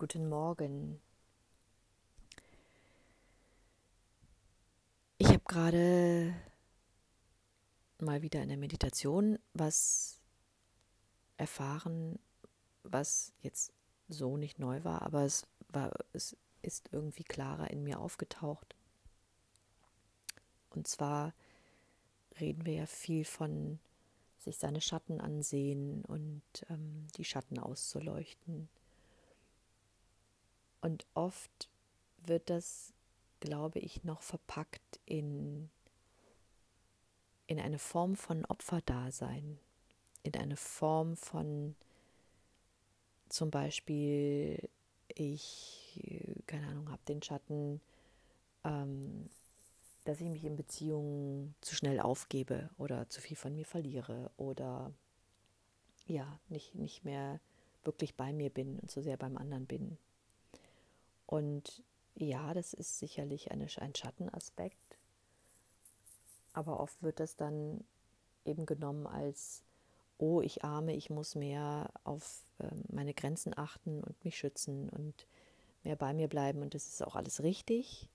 Guten Morgen. Ich habe gerade mal wieder in der Meditation was erfahren, was jetzt so nicht neu war, aber es war, es ist irgendwie klarer in mir aufgetaucht. Und zwar reden wir ja viel von sich seine Schatten ansehen und ähm, die Schatten auszuleuchten. Und oft wird das, glaube ich, noch verpackt in, in eine Form von Opferdasein, in eine Form von zum Beispiel, ich, keine Ahnung, habe den Schatten, ähm, dass ich mich in Beziehungen zu schnell aufgebe oder zu viel von mir verliere oder ja, nicht, nicht mehr wirklich bei mir bin und zu sehr beim anderen bin. Und ja, das ist sicherlich eine, ein Schattenaspekt, aber oft wird das dann eben genommen als, oh, ich arme, ich muss mehr auf äh, meine Grenzen achten und mich schützen und mehr bei mir bleiben und das ist auch alles richtig.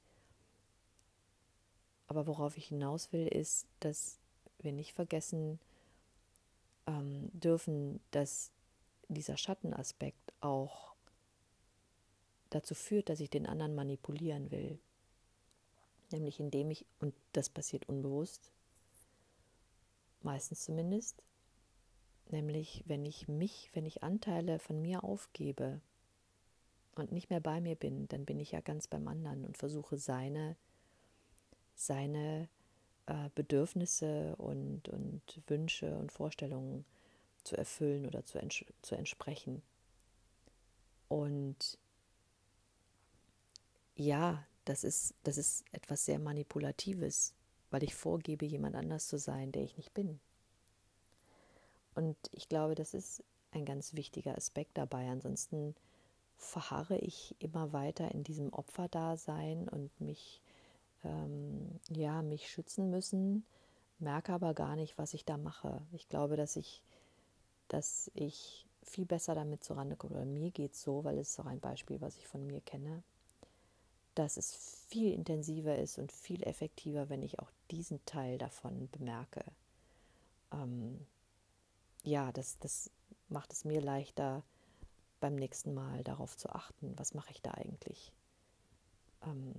Aber worauf ich hinaus will, ist, dass wir nicht vergessen ähm, dürfen, dass dieser Schattenaspekt auch dazu führt, dass ich den anderen manipulieren will. Nämlich indem ich, und das passiert unbewusst, meistens zumindest, nämlich wenn ich mich, wenn ich Anteile von mir aufgebe und nicht mehr bei mir bin, dann bin ich ja ganz beim anderen und versuche seine seine äh, Bedürfnisse und, und Wünsche und Vorstellungen zu erfüllen oder zu, ents zu entsprechen. Und ja, das ist, das ist etwas sehr Manipulatives, weil ich vorgebe, jemand anders zu sein, der ich nicht bin. Und ich glaube, das ist ein ganz wichtiger Aspekt dabei. Ansonsten verharre ich immer weiter in diesem Opferdasein und mich ähm, ja, mich schützen müssen, merke aber gar nicht, was ich da mache. Ich glaube, dass ich, dass ich viel besser damit zurande komme. Oder mir geht es so, weil es ist auch ein Beispiel, was ich von mir kenne, dass es viel intensiver ist und viel effektiver, wenn ich auch diesen Teil davon bemerke. Ähm, ja, das, das macht es mir leichter, beim nächsten Mal darauf zu achten, was mache ich da eigentlich. Ähm,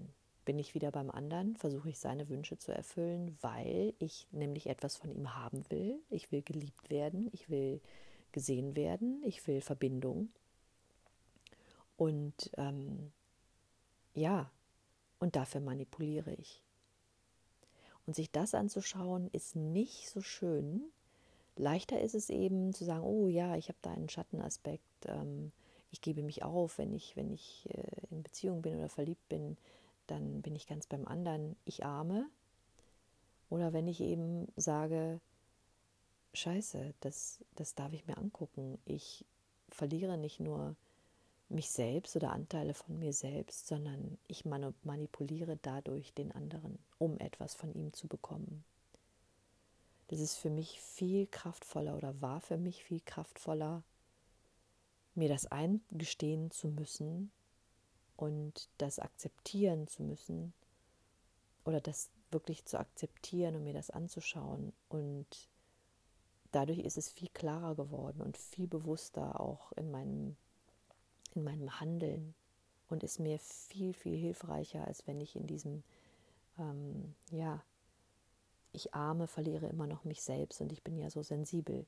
bin ich wieder beim anderen, versuche ich seine Wünsche zu erfüllen, weil ich nämlich etwas von ihm haben will. Ich will geliebt werden, ich will gesehen werden, ich will Verbindung. Und ähm, ja, und dafür manipuliere ich. Und sich das anzuschauen, ist nicht so schön. Leichter ist es eben zu sagen, oh ja, ich habe da einen Schattenaspekt. Ähm, ich gebe mich auf, wenn ich, wenn ich äh, in Beziehung bin oder verliebt bin dann bin ich ganz beim anderen, ich arme. Oder wenn ich eben sage, scheiße, das, das darf ich mir angucken. Ich verliere nicht nur mich selbst oder Anteile von mir selbst, sondern ich manipuliere dadurch den anderen, um etwas von ihm zu bekommen. Das ist für mich viel kraftvoller oder war für mich viel kraftvoller, mir das eingestehen zu müssen, und das akzeptieren zu müssen oder das wirklich zu akzeptieren und mir das anzuschauen. Und dadurch ist es viel klarer geworden und viel bewusster auch in meinem, in meinem Handeln und ist mir viel, viel hilfreicher, als wenn ich in diesem, ähm, ja, ich arme, verliere immer noch mich selbst und ich bin ja so sensibel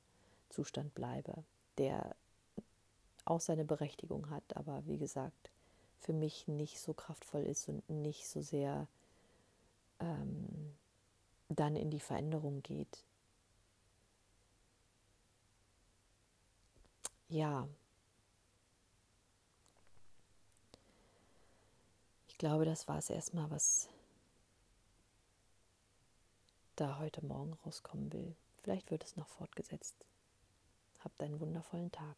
Zustand bleibe, der auch seine Berechtigung hat, aber wie gesagt, für mich nicht so kraftvoll ist und nicht so sehr ähm, dann in die Veränderung geht. Ja, glaube, das war es erstmal, was da heute Morgen rauskommen will. Vielleicht wird es noch fortgesetzt. Habt einen wundervollen Tag.